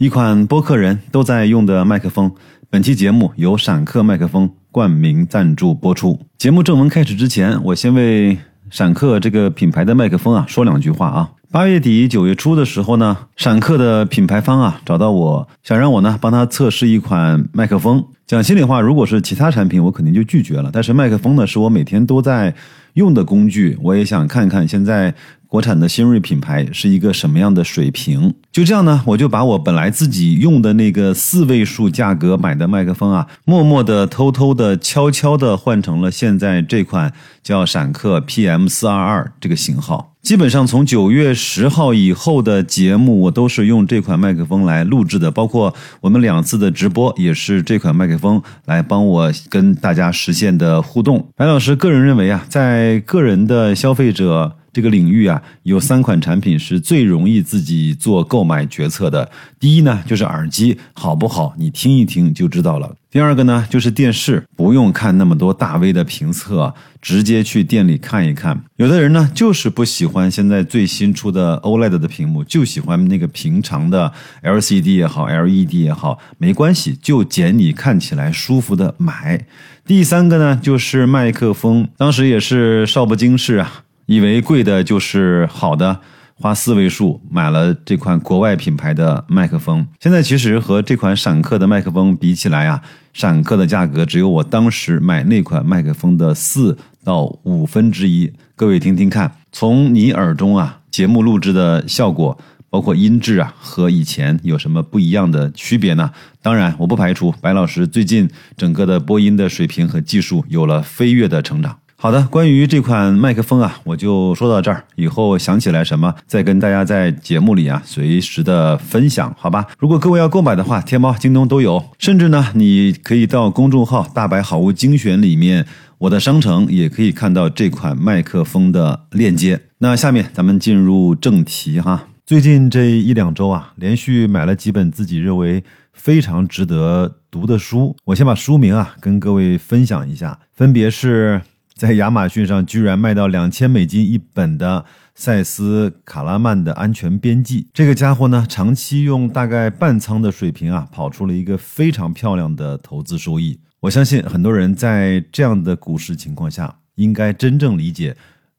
一款播客人都在用的麦克风。本期节目由闪客麦克风冠名赞助播出。节目正文开始之前，我先为闪客这个品牌的麦克风啊说两句话啊。八月底九月初的时候呢，闪客的品牌方啊找到我，想让我呢帮他测试一款麦克风。讲心里话，如果是其他产品，我肯定就拒绝了。但是麦克风呢，是我每天都在用的工具，我也想看看现在。国产的新锐品牌是一个什么样的水平？就这样呢，我就把我本来自己用的那个四位数价格买的麦克风啊，默默的、偷偷的、悄悄的换成了现在这款叫闪客 PM 四二二这个型号。基本上从九月十号以后的节目，我都是用这款麦克风来录制的，包括我们两次的直播也是这款麦克风来帮我跟大家实现的互动。白老师个人认为啊，在个人的消费者。这个领域啊，有三款产品是最容易自己做购买决策的。第一呢，就是耳机好不好，你听一听就知道了。第二个呢，就是电视，不用看那么多大 V 的评测，直接去店里看一看。有的人呢，就是不喜欢现在最新出的 OLED 的屏幕，就喜欢那个平常的 LCD 也好，LED 也好，没关系，就捡你看起来舒服的买。第三个呢，就是麦克风，当时也是少不经事啊。以为贵的就是好的，花四位数买了这款国外品牌的麦克风。现在其实和这款闪客的麦克风比起来啊，闪客的价格只有我当时买那款麦克风的四到五分之一。各位听听看，从你耳中啊，节目录制的效果，包括音质啊，和以前有什么不一样的区别呢？当然，我不排除白老师最近整个的播音的水平和技术有了飞跃的成长。好的，关于这款麦克风啊，我就说到这儿。以后想起来什么，再跟大家在节目里啊随时的分享，好吧？如果各位要购买的话，天猫、京东都有，甚至呢，你可以到公众号“大白好物精选”里面，我的商城也可以看到这款麦克风的链接。那下面咱们进入正题哈。最近这一两周啊，连续买了几本自己认为非常值得读的书。我先把书名啊跟各位分享一下，分别是。在亚马逊上居然卖到两千美金一本的塞斯·卡拉曼的《安全边际》，这个家伙呢，长期用大概半仓的水平啊，跑出了一个非常漂亮的投资收益。我相信很多人在这样的股市情况下，应该真正理解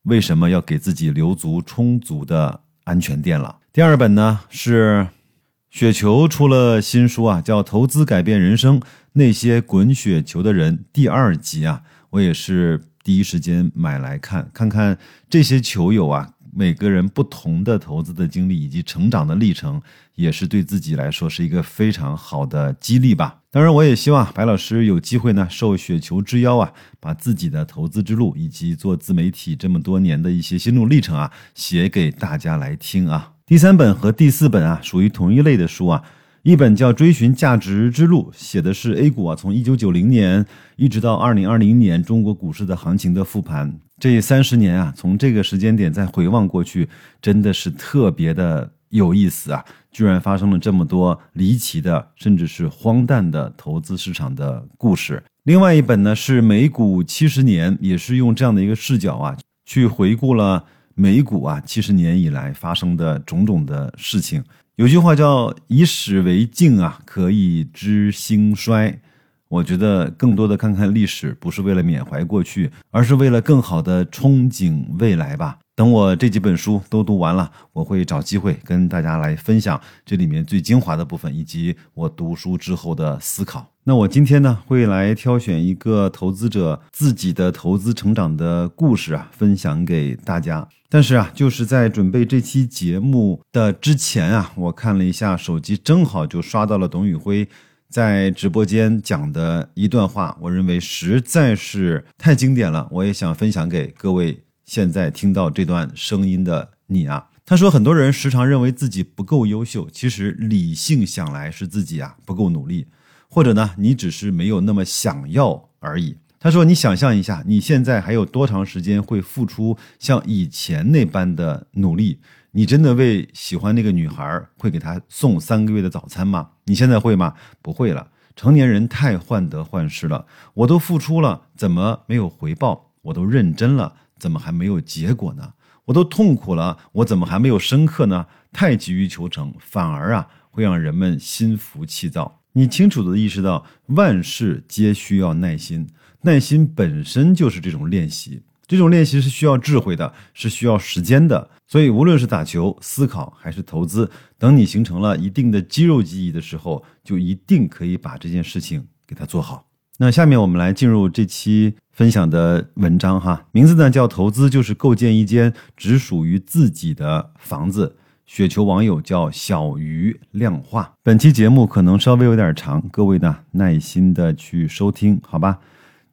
为什么要给自己留足充足的安全垫了。第二本呢是雪球出了新书啊，叫《投资改变人生：那些滚雪球的人》第二集啊，我也是。第一时间买来看，看看这些球友啊，每个人不同的投资的经历以及成长的历程，也是对自己来说是一个非常好的激励吧。当然，我也希望白老师有机会呢，受雪球之邀啊，把自己的投资之路以及做自媒体这么多年的一些心路历程啊，写给大家来听啊。第三本和第四本啊，属于同一类的书啊。一本叫《追寻价值之路》，写的是 A 股啊，从一九九零年一直到二零二零年中国股市的行情的复盘。这三十年啊，从这个时间点再回望过去，真的是特别的有意思啊！居然发生了这么多离奇的，甚至是荒诞的投资市场的故事。另外一本呢是《美股七十年》，也是用这样的一个视角啊，去回顾了美股啊七十年以来发生的种种的事情。有句话叫“以史为镜啊，可以知兴衰”。我觉得更多的看看历史，不是为了缅怀过去，而是为了更好的憧憬未来吧。等我这几本书都读完了，我会找机会跟大家来分享这里面最精华的部分，以及我读书之后的思考。那我今天呢，会来挑选一个投资者自己的投资成长的故事啊，分享给大家。但是啊，就是在准备这期节目的之前啊，我看了一下手机，正好就刷到了董宇辉在直播间讲的一段话，我认为实在是太经典了，我也想分享给各位现在听到这段声音的你啊。他说，很多人时常认为自己不够优秀，其实理性想来是自己啊不够努力。或者呢，你只是没有那么想要而已。他说：“你想象一下，你现在还有多长时间会付出像以前那般的努力？你真的为喜欢那个女孩会给她送三个月的早餐吗？你现在会吗？不会了。成年人太患得患失了。我都付出了，怎么没有回报？我都认真了，怎么还没有结果呢？我都痛苦了，我怎么还没有深刻呢？太急于求成，反而啊。”会让人们心浮气躁。你清楚地意识到，万事皆需要耐心，耐心本身就是这种练习。这种练习是需要智慧的，是需要时间的。所以，无论是打球、思考还是投资，等你形成了一定的肌肉记忆的时候，就一定可以把这件事情给它做好。那下面我们来进入这期分享的文章哈，名字呢叫“投资就是构建一间只属于自己的房子”。雪球网友叫小鱼量化。本期节目可能稍微有点长，各位呢耐心的去收听，好吧？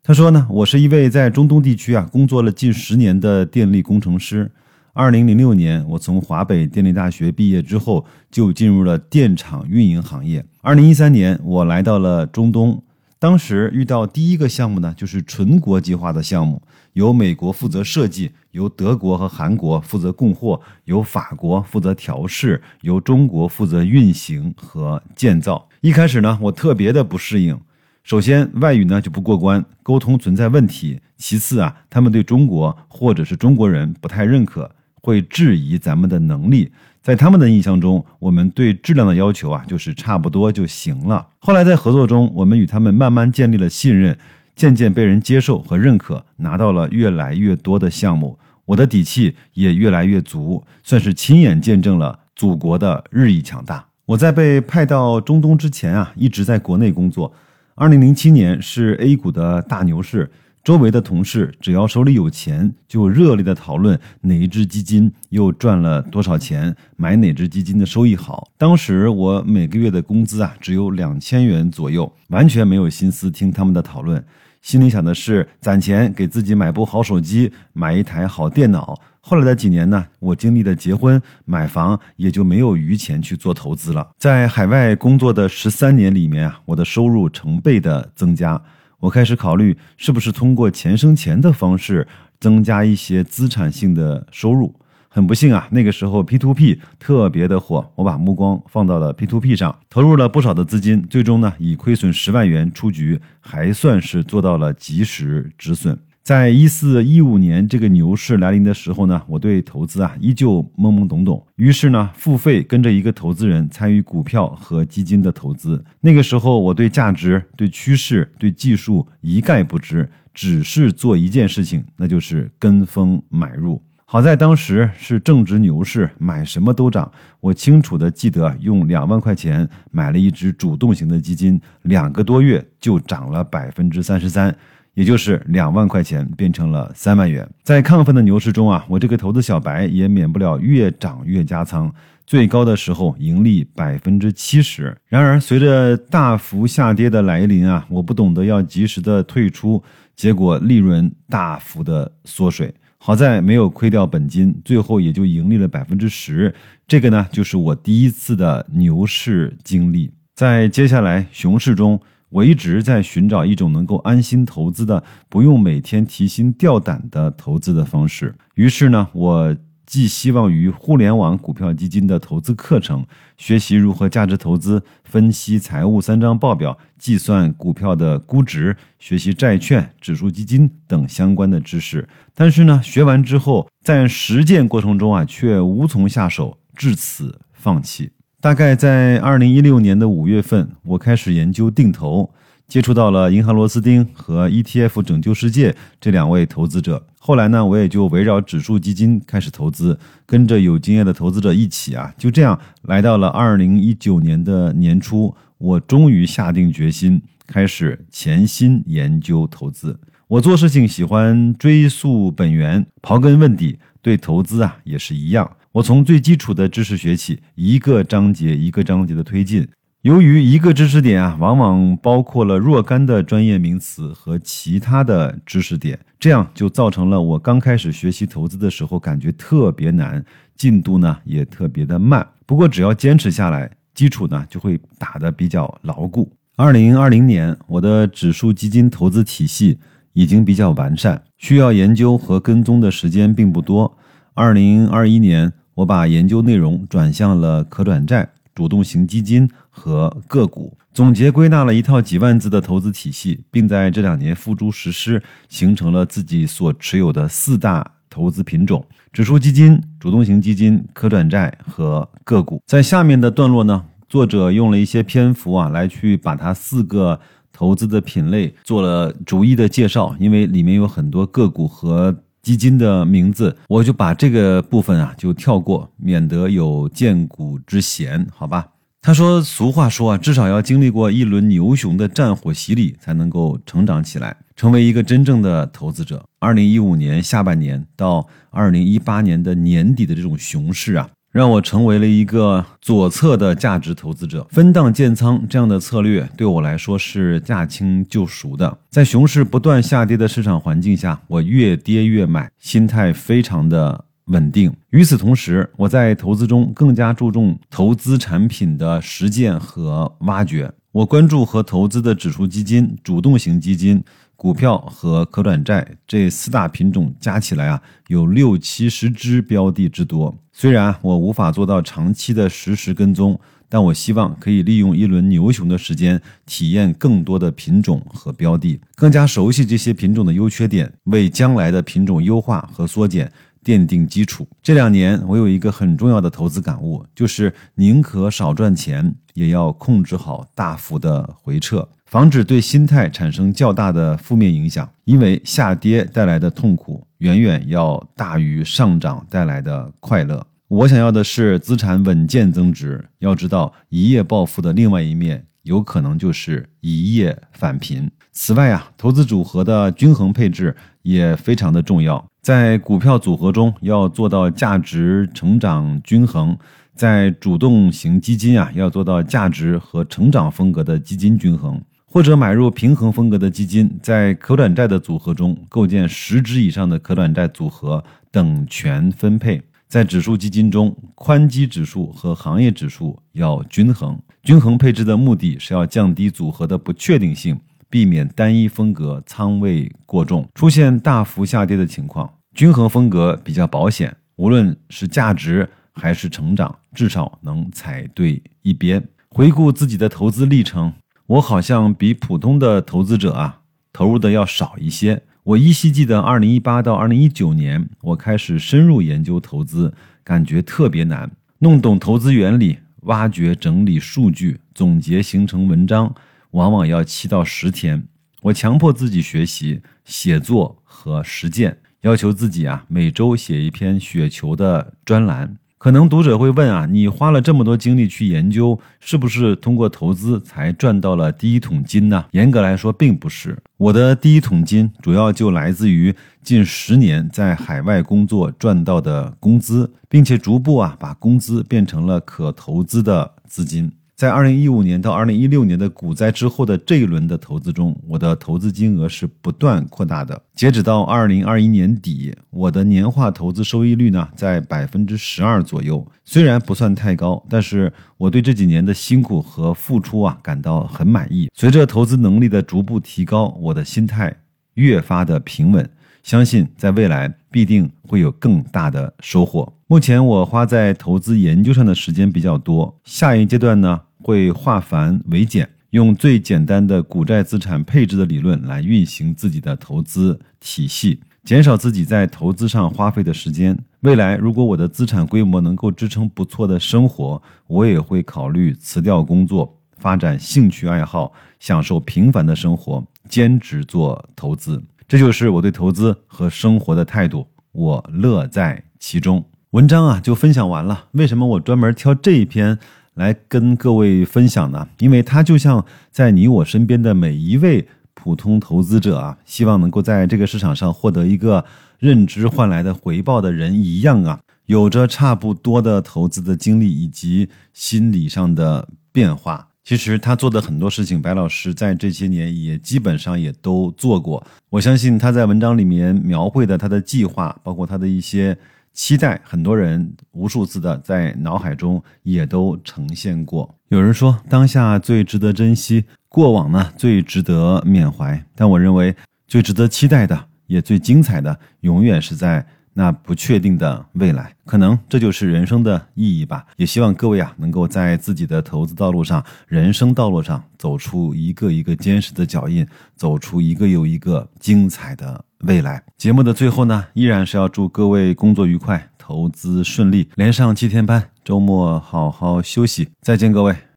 他说呢，我是一位在中东地区啊工作了近十年的电力工程师。二零零六年，我从华北电力大学毕业之后，就进入了电厂运营行业。二零一三年，我来到了中东，当时遇到第一个项目呢，就是纯国际化的项目，由美国负责设计，由德国和韩国负责供货，由法国负责调试，由中国负责运行和建造。一开始呢，我特别的不适应。首先，外语呢就不过关，沟通存在问题。其次啊，他们对中国或者是中国人不太认可，会质疑咱们的能力。在他们的印象中，我们对质量的要求啊，就是差不多就行了。后来在合作中，我们与他们慢慢建立了信任，渐渐被人接受和认可，拿到了越来越多的项目，我的底气也越来越足，算是亲眼见证了祖国的日益强大。我在被派到中东之前啊，一直在国内工作。二零零七年是 A 股的大牛市，周围的同事只要手里有钱，就热烈的讨论哪一只基金又赚了多少钱，买哪只基金的收益好。当时我每个月的工资啊只有两千元左右，完全没有心思听他们的讨论，心里想的是攒钱给自己买部好手机，买一台好电脑。后来的几年呢，我经历了结婚、买房，也就没有余钱去做投资了。在海外工作的十三年里面啊，我的收入成倍的增加。我开始考虑是不是通过钱生钱的方式增加一些资产性的收入。很不幸啊，那个时候 P to P 特别的火，我把目光放到了 P to P 上，投入了不少的资金，最终呢以亏损十万元出局，还算是做到了及时止损。在一四一五年这个牛市来临的时候呢，我对投资啊依旧懵懵懂懂。于是呢，付费跟着一个投资人参与股票和基金的投资。那个时候，我对价值、对趋势、对技术一概不知，只是做一件事情，那就是跟风买入。好在当时是正值牛市，买什么都涨。我清楚的记得，用两万块钱买了一只主动型的基金，两个多月就涨了百分之三十三。也就是两万块钱变成了三万元，在亢奋的牛市中啊，我这个投资小白也免不了越涨越加仓，最高的时候盈利百分之七十。然而随着大幅下跌的来临啊，我不懂得要及时的退出，结果利润大幅的缩水。好在没有亏掉本金，最后也就盈利了百分之十。这个呢，就是我第一次的牛市经历。在接下来熊市中。我一直在寻找一种能够安心投资的、不用每天提心吊胆的投资的方式。于是呢，我寄希望于互联网股票基金的投资课程，学习如何价值投资、分析财务三张报表、计算股票的估值、学习债券、指数基金等相关的知识。但是呢，学完之后，在实践过程中啊，却无从下手，至此放弃。大概在二零一六年的五月份，我开始研究定投，接触到了银行螺丝钉和 ETF 拯救世界这两位投资者。后来呢，我也就围绕指数基金开始投资，跟着有经验的投资者一起啊，就这样来到了二零一九年的年初，我终于下定决心开始潜心研究投资。我做事情喜欢追溯本源，刨根问底，对投资啊也是一样。我从最基础的知识学起，一个章节一个章节的推进。由于一个知识点啊，往往包括了若干的专业名词和其他的知识点，这样就造成了我刚开始学习投资的时候感觉特别难，进度呢也特别的慢。不过只要坚持下来，基础呢就会打得比较牢固。二零二零年，我的指数基金投资体系已经比较完善，需要研究和跟踪的时间并不多。二零二一年。我把研究内容转向了可转债、主动型基金和个股，总结归纳了一套几万字的投资体系，并在这两年付诸实施，形成了自己所持有的四大投资品种：指数基金、主动型基金、可转债和个股。在下面的段落呢，作者用了一些篇幅啊，来去把它四个投资的品类做了逐一的介绍，因为里面有很多个股和基金的名字，我就把这个部分啊就跳过，免得有见股之嫌，好吧？他说：“俗话说啊，至少要经历过一轮牛熊的战火洗礼，才能够成长起来，成为一个真正的投资者。”二零一五年下半年到二零一八年的年底的这种熊市啊。让我成为了一个左侧的价值投资者，分档建仓这样的策略对我来说是驾轻就熟的。在熊市不断下跌的市场环境下，我越跌越买，心态非常的稳定。与此同时，我在投资中更加注重投资产品的实践和挖掘。我关注和投资的指数基金、主动型基金。股票和可转债这四大品种加起来啊，有六七十只标的之多。虽然我无法做到长期的实时跟踪，但我希望可以利用一轮牛熊的时间，体验更多的品种和标的，更加熟悉这些品种的优缺点，为将来的品种优化和缩减奠定基础。这两年，我有一个很重要的投资感悟，就是宁可少赚钱，也要控制好大幅的回撤。防止对心态产生较大的负面影响，因为下跌带来的痛苦远远要大于上涨带来的快乐。我想要的是资产稳健增值。要知道，一夜暴富的另外一面，有可能就是一夜返贫。此外啊，投资组合的均衡配置也非常的重要。在股票组合中，要做到价值成长均衡。在主动型基金啊，要做到价值和成长风格的基金均衡，或者买入平衡风格的基金。在可转债的组合中，构建十只以上的可转债组合，等权分配。在指数基金中，宽基指数和行业指数要均衡。均衡配置的目的是要降低组合的不确定性，避免单一风格仓位过重，出现大幅下跌的情况。均衡风格比较保险，无论是价值。还是成长，至少能踩对一边。回顾自己的投资历程，我好像比普通的投资者啊投入的要少一些。我依稀记得，二零一八到二零一九年，我开始深入研究投资，感觉特别难。弄懂投资原理，挖掘整理数据，总结形成文章，往往要七到十天。我强迫自己学习、写作和实践，要求自己啊每周写一篇雪球的专栏。可能读者会问啊，你花了这么多精力去研究，是不是通过投资才赚到了第一桶金呢？严格来说，并不是。我的第一桶金主要就来自于近十年在海外工作赚到的工资，并且逐步啊把工资变成了可投资的资金。在二零一五年到二零一六年的股灾之后的这一轮的投资中，我的投资金额是不断扩大的。截止到二零二一年底，我的年化投资收益率呢在百分之十二左右。虽然不算太高，但是我对这几年的辛苦和付出啊感到很满意。随着投资能力的逐步提高，我的心态越发的平稳。相信在未来必定会有更大的收获。目前我花在投资研究上的时间比较多，下一阶段呢？会化繁为简，用最简单的股债资产配置的理论来运行自己的投资体系，减少自己在投资上花费的时间。未来如果我的资产规模能够支撑不错的生活，我也会考虑辞掉工作，发展兴趣爱好，享受平凡的生活，兼职做投资。这就是我对投资和生活的态度，我乐在其中。文章啊就分享完了。为什么我专门挑这一篇？来跟各位分享呢，因为它就像在你我身边的每一位普通投资者啊，希望能够在这个市场上获得一个认知换来的回报的人一样啊，有着差不多的投资的经历以及心理上的变化。其实他做的很多事情，白老师在这些年也基本上也都做过。我相信他在文章里面描绘的他的计划，包括他的一些。期待很多人无数次的在脑海中也都呈现过。有人说，当下最值得珍惜，过往呢最值得缅怀。但我认为，最值得期待的，也最精彩的，永远是在那不确定的未来。可能这就是人生的意义吧。也希望各位啊，能够在自己的投资道路上、人生道路上，走出一个一个坚实的脚印，走出一个又一个精彩的。未来节目的最后呢，依然是要祝各位工作愉快，投资顺利，连上七天班，周末好好休息。再见，各位。